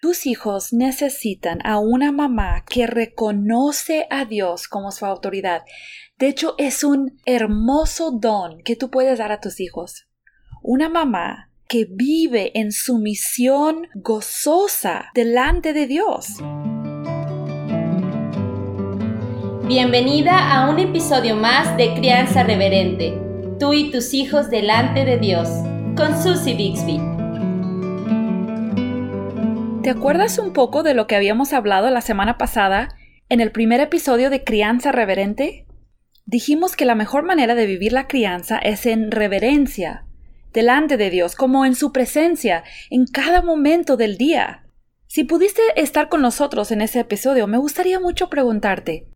Tus hijos necesitan a una mamá que reconoce a Dios como su autoridad. De hecho, es un hermoso don que tú puedes dar a tus hijos. Una mamá que vive en sumisión gozosa delante de Dios. Bienvenida a un episodio más de Crianza Reverente, tú y tus hijos delante de Dios, con Susie Bixby. ¿Te acuerdas un poco de lo que habíamos hablado la semana pasada en el primer episodio de Crianza Reverente? Dijimos que la mejor manera de vivir la crianza es en reverencia, delante de Dios, como en su presencia, en cada momento del día. Si pudiste estar con nosotros en ese episodio, me gustaría mucho preguntarte,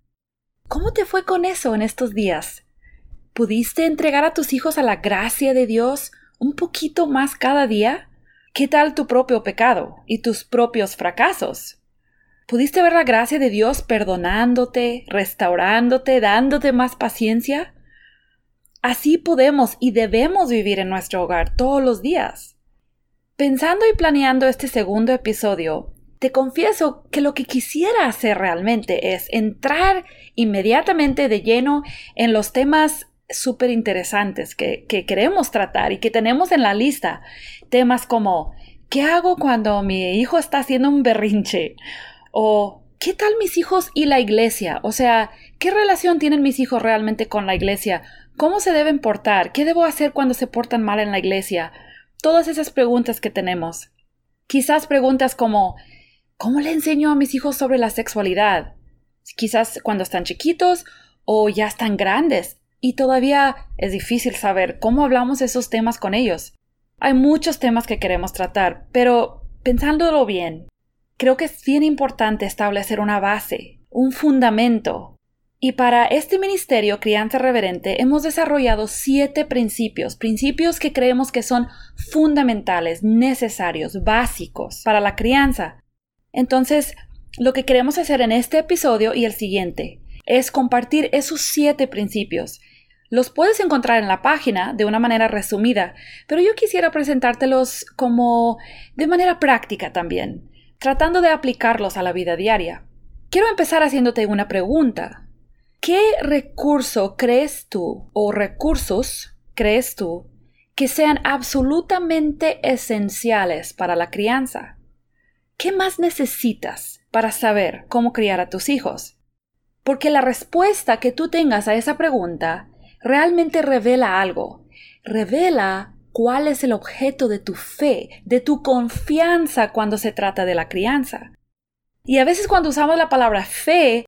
¿cómo te fue con eso en estos días? ¿Pudiste entregar a tus hijos a la gracia de Dios un poquito más cada día? ¿Qué tal tu propio pecado y tus propios fracasos? ¿Pudiste ver la gracia de Dios perdonándote, restaurándote, dándote más paciencia? Así podemos y debemos vivir en nuestro hogar todos los días. Pensando y planeando este segundo episodio, te confieso que lo que quisiera hacer realmente es entrar inmediatamente de lleno en los temas súper interesantes que, que, queremos tratar y que tenemos en la lista. Temas como, ¿qué hago cuando mi hijo está haciendo un berrinche? O, ¿qué tal mis hijos y la iglesia? O sea, ¿qué relación tienen mis hijos realmente con la iglesia? ¿Cómo se deben portar? ¿Qué debo hacer cuando se portan mal en la iglesia? Todas esas preguntas que tenemos. Quizás preguntas como, ¿cómo le enseño a mis hijos sobre la sexualidad? Quizás cuando están chiquitos o ya están grandes y todavía es difícil saber cómo hablamos esos temas con ellos. Hay muchos temas que queremos tratar, pero pensándolo bien, creo que es bien importante establecer una base, un fundamento. Y para este ministerio Crianza Reverente hemos desarrollado siete principios, principios que creemos que son fundamentales, necesarios, básicos para la crianza. Entonces, lo que queremos hacer en este episodio y el siguiente es compartir esos siete principios los puedes encontrar en la página de una manera resumida, pero yo quisiera presentártelos como de manera práctica también, tratando de aplicarlos a la vida diaria. Quiero empezar haciéndote una pregunta. ¿Qué recurso crees tú o recursos crees tú que sean absolutamente esenciales para la crianza? ¿Qué más necesitas para saber cómo criar a tus hijos? Porque la respuesta que tú tengas a esa pregunta realmente revela algo. Revela cuál es el objeto de tu fe, de tu confianza cuando se trata de la crianza. Y a veces cuando usamos la palabra fe,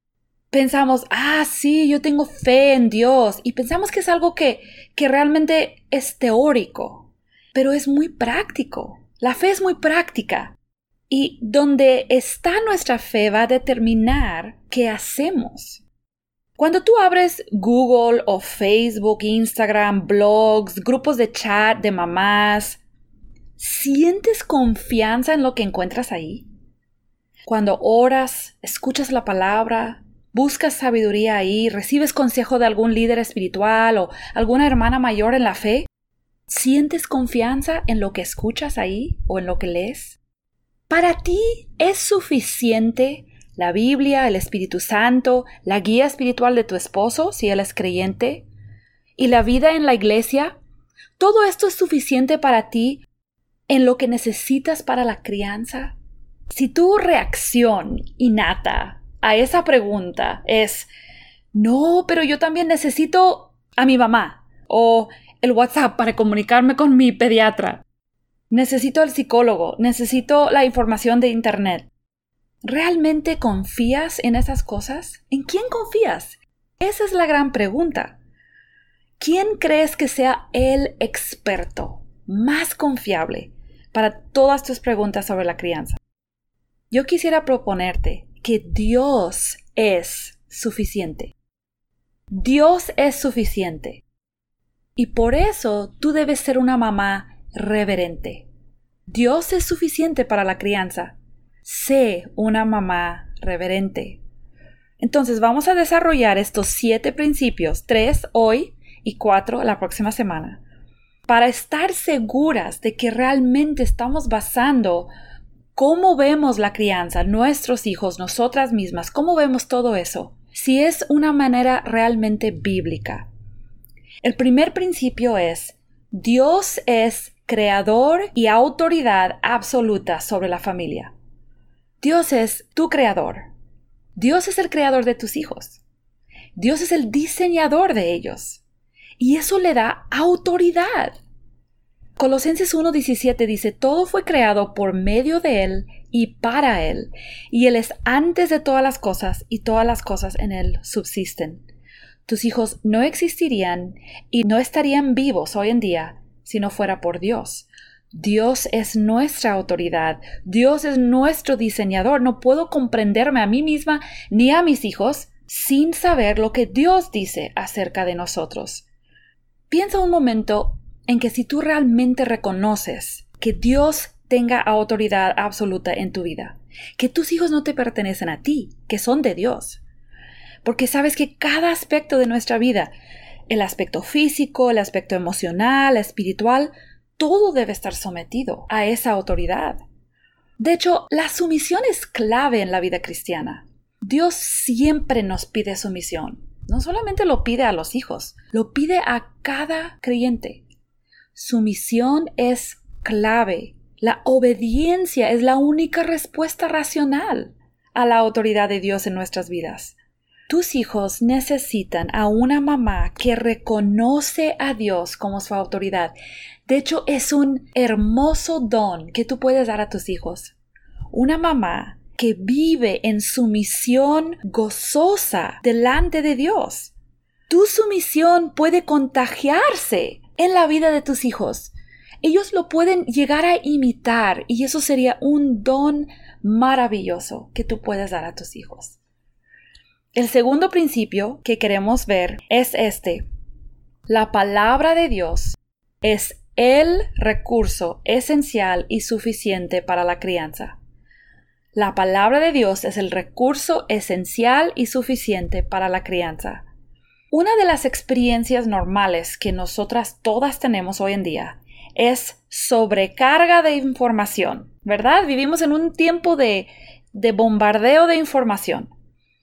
pensamos, ah, sí, yo tengo fe en Dios, y pensamos que es algo que, que realmente es teórico, pero es muy práctico. La fe es muy práctica. Y donde está nuestra fe va a determinar qué hacemos. Cuando tú abres Google o Facebook, Instagram, blogs, grupos de chat de mamás, ¿sientes confianza en lo que encuentras ahí? Cuando oras, escuchas la palabra, buscas sabiduría ahí, recibes consejo de algún líder espiritual o alguna hermana mayor en la fe, ¿sientes confianza en lo que escuchas ahí o en lo que lees? ¿Para ti es suficiente la Biblia, el Espíritu Santo, la guía espiritual de tu esposo, si él es creyente, y la vida en la iglesia, todo esto es suficiente para ti en lo que necesitas para la crianza. Si tu reacción innata a esa pregunta es no, pero yo también necesito a mi mamá o el WhatsApp para comunicarme con mi pediatra. Necesito al psicólogo, necesito la información de Internet. ¿Realmente confías en esas cosas? ¿En quién confías? Esa es la gran pregunta. ¿Quién crees que sea el experto más confiable para todas tus preguntas sobre la crianza? Yo quisiera proponerte que Dios es suficiente. Dios es suficiente. Y por eso tú debes ser una mamá reverente. Dios es suficiente para la crianza sé una mamá reverente. Entonces vamos a desarrollar estos siete principios, tres hoy y cuatro la próxima semana, para estar seguras de que realmente estamos basando cómo vemos la crianza, nuestros hijos, nosotras mismas, cómo vemos todo eso, si es una manera realmente bíblica. El primer principio es, Dios es creador y autoridad absoluta sobre la familia. Dios es tu creador. Dios es el creador de tus hijos. Dios es el diseñador de ellos. Y eso le da autoridad. Colosenses 1.17 dice, todo fue creado por medio de Él y para Él, y Él es antes de todas las cosas, y todas las cosas en Él subsisten. Tus hijos no existirían y no estarían vivos hoy en día si no fuera por Dios. Dios es nuestra autoridad, Dios es nuestro diseñador. No puedo comprenderme a mí misma ni a mis hijos sin saber lo que Dios dice acerca de nosotros. Piensa un momento en que si tú realmente reconoces que Dios tenga autoridad absoluta en tu vida, que tus hijos no te pertenecen a ti, que son de Dios, porque sabes que cada aspecto de nuestra vida, el aspecto físico, el aspecto emocional, espiritual, todo debe estar sometido a esa autoridad. De hecho, la sumisión es clave en la vida cristiana. Dios siempre nos pide sumisión. No solamente lo pide a los hijos, lo pide a cada creyente. Sumisión es clave. La obediencia es la única respuesta racional a la autoridad de Dios en nuestras vidas. Tus hijos necesitan a una mamá que reconoce a Dios como su autoridad. De hecho, es un hermoso don que tú puedes dar a tus hijos. Una mamá que vive en sumisión gozosa delante de Dios. Tu sumisión puede contagiarse en la vida de tus hijos. Ellos lo pueden llegar a imitar y eso sería un don maravilloso que tú puedes dar a tus hijos. El segundo principio que queremos ver es este. La palabra de Dios es el recurso esencial y suficiente para la crianza. La palabra de Dios es el recurso esencial y suficiente para la crianza. Una de las experiencias normales que nosotras todas tenemos hoy en día es sobrecarga de información, ¿verdad? Vivimos en un tiempo de, de bombardeo de información.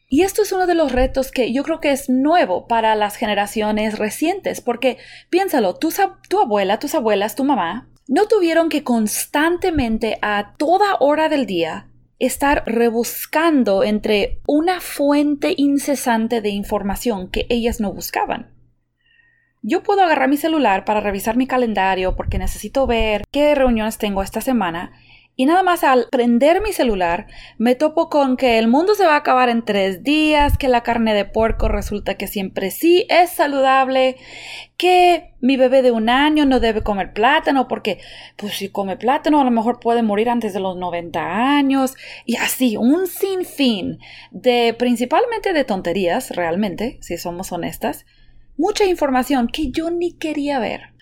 Y esto es uno de los retos que yo creo que es nuevo para las generaciones recientes, porque piénsalo, tu, abuela, tus abuelas, tu mamá, no tuvieron que constantemente a toda hora del día estar rebuscando entre una fuente incesante de información que ellas no buscaban. Yo puedo agarrar mi celular para revisar mi calendario porque necesito ver qué reuniones tengo esta semana y nada más al prender mi celular me topo con que el mundo se va a acabar en tres días, que la carne de puerco resulta que siempre sí es saludable, que mi bebé de un año no debe comer plátano porque pues si come plátano a lo mejor puede morir antes de los 90 años y así un sinfín de principalmente de tonterías realmente, si somos honestas, mucha información que yo ni quería ver.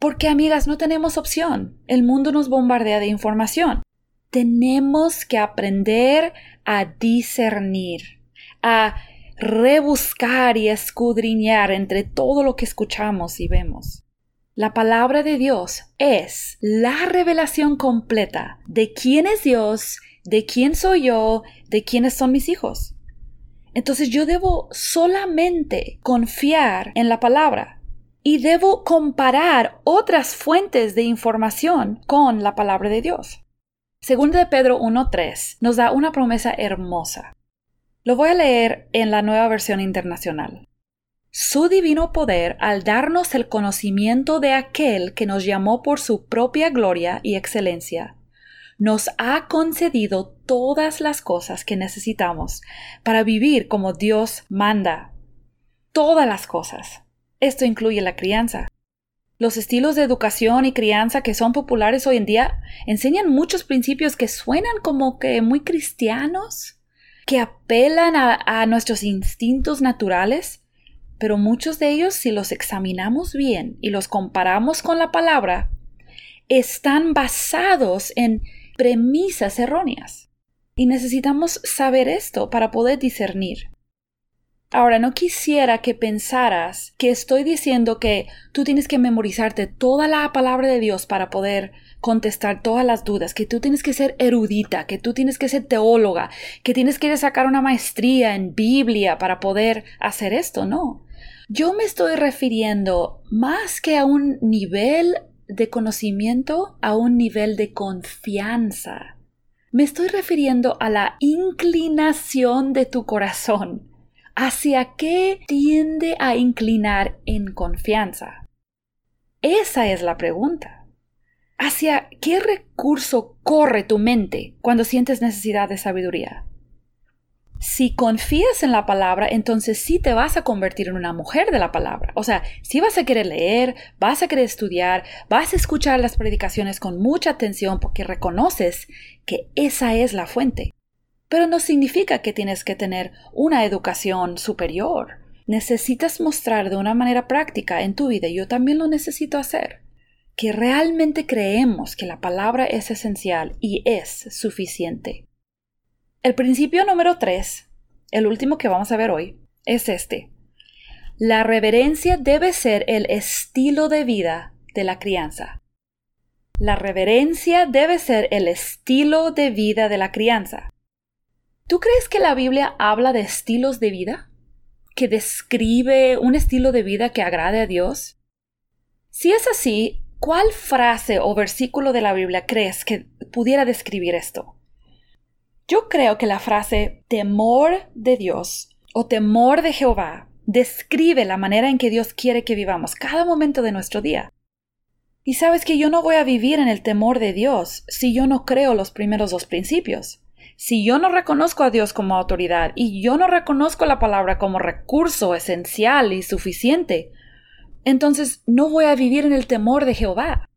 Porque, amigas, no tenemos opción. El mundo nos bombardea de información. Tenemos que aprender a discernir, a rebuscar y escudriñar entre todo lo que escuchamos y vemos. La palabra de Dios es la revelación completa de quién es Dios, de quién soy yo, de quiénes son mis hijos. Entonces yo debo solamente confiar en la palabra, y debo comparar otras fuentes de información con la palabra de Dios. Según de Pedro 1.3 nos da una promesa hermosa. Lo voy a leer en la nueva versión internacional. Su divino poder, al darnos el conocimiento de aquel que nos llamó por su propia gloria y excelencia, nos ha concedido todas las cosas que necesitamos para vivir como Dios manda. Todas las cosas. Esto incluye la crianza. Los estilos de educación y crianza que son populares hoy en día enseñan muchos principios que suenan como que muy cristianos, que apelan a, nuestros instintos naturales, pero muchos de ellos, si los examinamos bien y los comparamos con la palabra, están basados en premisas erróneas. Y necesitamos saber esto para poder discernir. Ahora, no quisiera que pensaras que estoy diciendo que tú tienes que memorizarte toda la palabra de Dios para poder contestar todas las dudas, que tú tienes que ser erudita, que tú tienes que ser teóloga, que tienes que sacar una maestría en Biblia para poder hacer esto, no. Yo me estoy refiriendo más que a un nivel de conocimiento, a un nivel de confianza. Me estoy refiriendo a la inclinación de tu corazón ¿Hacia qué tiende a inclinar en confianza? Esa es la pregunta. ¿Hacia qué recurso corre tu mente cuando sientes necesidad de sabiduría? Si confías en la palabra, entonces sí te vas a convertir en una mujer de la palabra. O sea, sí vas a querer leer, vas a querer estudiar, vas a escuchar las predicaciones con mucha atención porque reconoces que esa es la fuente. Pero no significa que tienes que tener una educación superior. Necesitas mostrar de una manera práctica en tu vida, yo también lo necesito hacer, que realmente creemos que la palabra es esencial y es suficiente. El principio número 3, el último que vamos a ver hoy, es este. La reverencia debe ser el estilo de vida de la crianza. La reverencia debe ser el estilo de vida de la crianza. ¿Tú crees que la Biblia habla de estilos de vida? ¿Que describe un estilo de vida que agrade a Dios? Si es así, ¿cuál frase o versículo de la Biblia crees que pudiera describir esto? Yo creo que la frase temor de Dios o temor de Jehová describe la manera en que Dios quiere que vivamos cada momento de nuestro día. Y sabes que yo no voy a vivir en el temor de Dios si yo no creo los primeros dos principios. Si yo no reconozco a Dios como autoridad y yo no reconozco la palabra como recurso esencial y suficiente, entonces no voy a vivir en el temor de Jehová.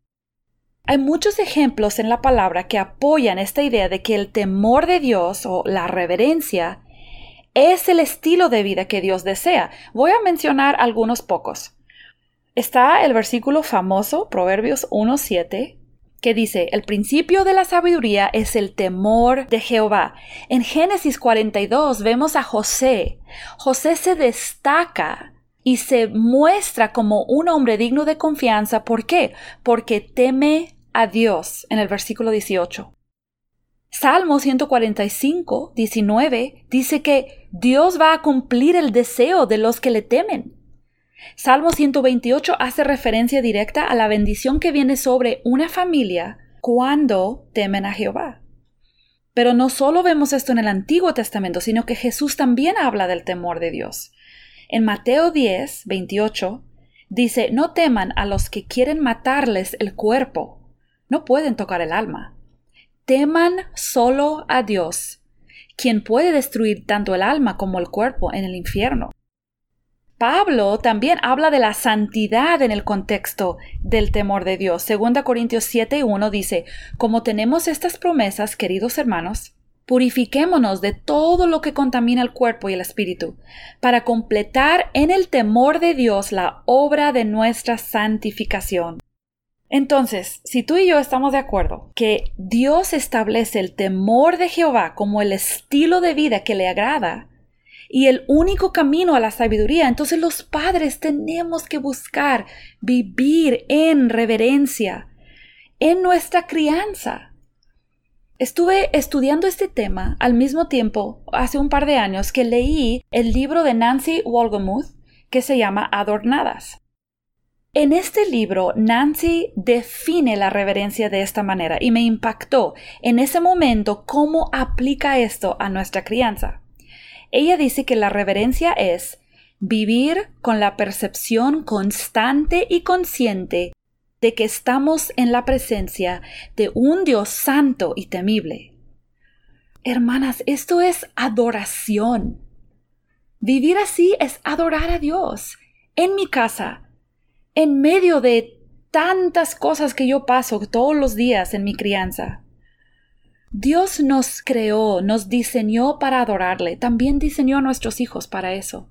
Hay muchos ejemplos en la palabra que apoyan esta idea de que el temor de Dios o la reverencia es el estilo de vida que Dios desea. Voy a mencionar algunos pocos. Está el versículo famoso, Proverbios 1.7, que dice, el principio de la sabiduría es el temor de Jehová. En Génesis 42 vemos a José. José se destaca y se muestra como un hombre digno de confianza. ¿Por qué? Porque teme a Dios en el versículo 18. Salmo 145, 19 dice que Dios va a cumplir el deseo de los que le temen. Salmo 128 hace referencia directa a la bendición que viene sobre una familia cuando temen a Jehová. Pero no solo vemos esto en el Antiguo Testamento, sino que Jesús también habla del temor de Dios. En Mateo 10, 28, dice, no teman a los que quieren matarles el cuerpo, no pueden tocar el alma. Teman solo a Dios, quien puede destruir tanto el alma como el cuerpo en el infierno. Pablo también habla de la santidad en el contexto del temor de Dios. Segunda Corintios 7 1 dice, como tenemos estas promesas, queridos hermanos, purifiquémonos de todo lo que contamina el cuerpo y el espíritu, para completar en el temor de Dios la obra de nuestra santificación. Entonces, si tú y yo estamos de acuerdo que Dios establece el temor de Jehová como el estilo de vida que le agrada, y el único camino a la sabiduría. Entonces los padres tenemos que buscar vivir en reverencia en nuestra crianza. Estuve estudiando este tema al mismo tiempo, hace un par de años, que leí el libro de Nancy Wolgemuth que se llama Adornadas. En este libro, Nancy define la reverencia de esta manera y me impactó en ese momento cómo aplica esto a nuestra crianza. Ella dice que la reverencia es vivir con la percepción constante y consciente de que estamos en la presencia de un Dios santo y temible. Hermanas, esto es adoración. Vivir así es adorar a Dios en mi casa, en medio de tantas cosas que yo paso todos los días en mi crianza. Dios nos creó, nos diseñó para adorarle, también diseñó a nuestros hijos para eso.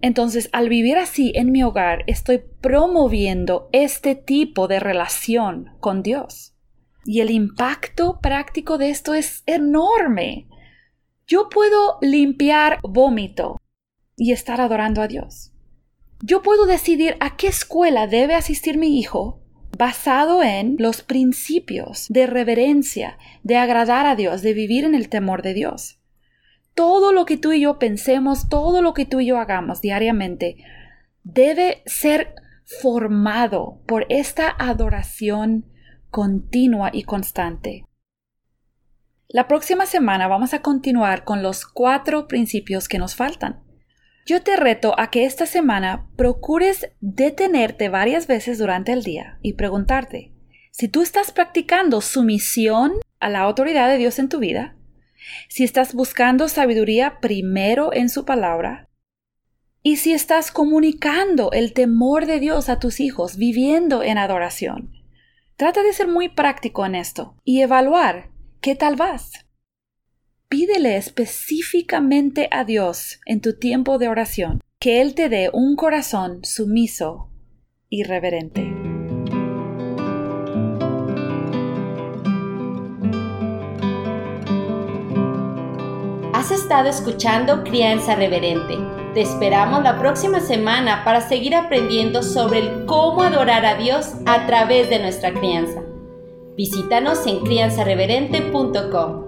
Entonces, al vivir así en mi hogar, estoy promoviendo este tipo de relación con Dios. Y el impacto práctico de esto es enorme. Yo puedo limpiar vómito y estar adorando a Dios. Yo puedo decidir a qué escuela debe asistir mi hijo basado en los principios de reverencia, de agradar a Dios, de vivir en el temor de Dios. Todo lo que tú y yo pensemos, todo lo que tú y yo hagamos diariamente, debe ser formado por esta adoración continua y constante. La próxima semana vamos a continuar con los cuatro principios que nos faltan. Yo te reto a que esta semana procures detenerte varias veces durante el día y preguntarte si tú estás practicando sumisión a la autoridad de Dios en tu vida, si estás buscando sabiduría primero en su palabra, y si estás comunicando el temor de Dios a tus hijos viviendo en adoración. Trata de ser muy práctico en esto y evaluar qué tal vas. Pídele específicamente a Dios en tu tiempo de oración que Él te dé un corazón sumiso y reverente. Has estado escuchando Crianza Reverente. Te esperamos la próxima semana para seguir aprendiendo sobre el cómo adorar a Dios a través de nuestra crianza. Visítanos en crianzareverente.com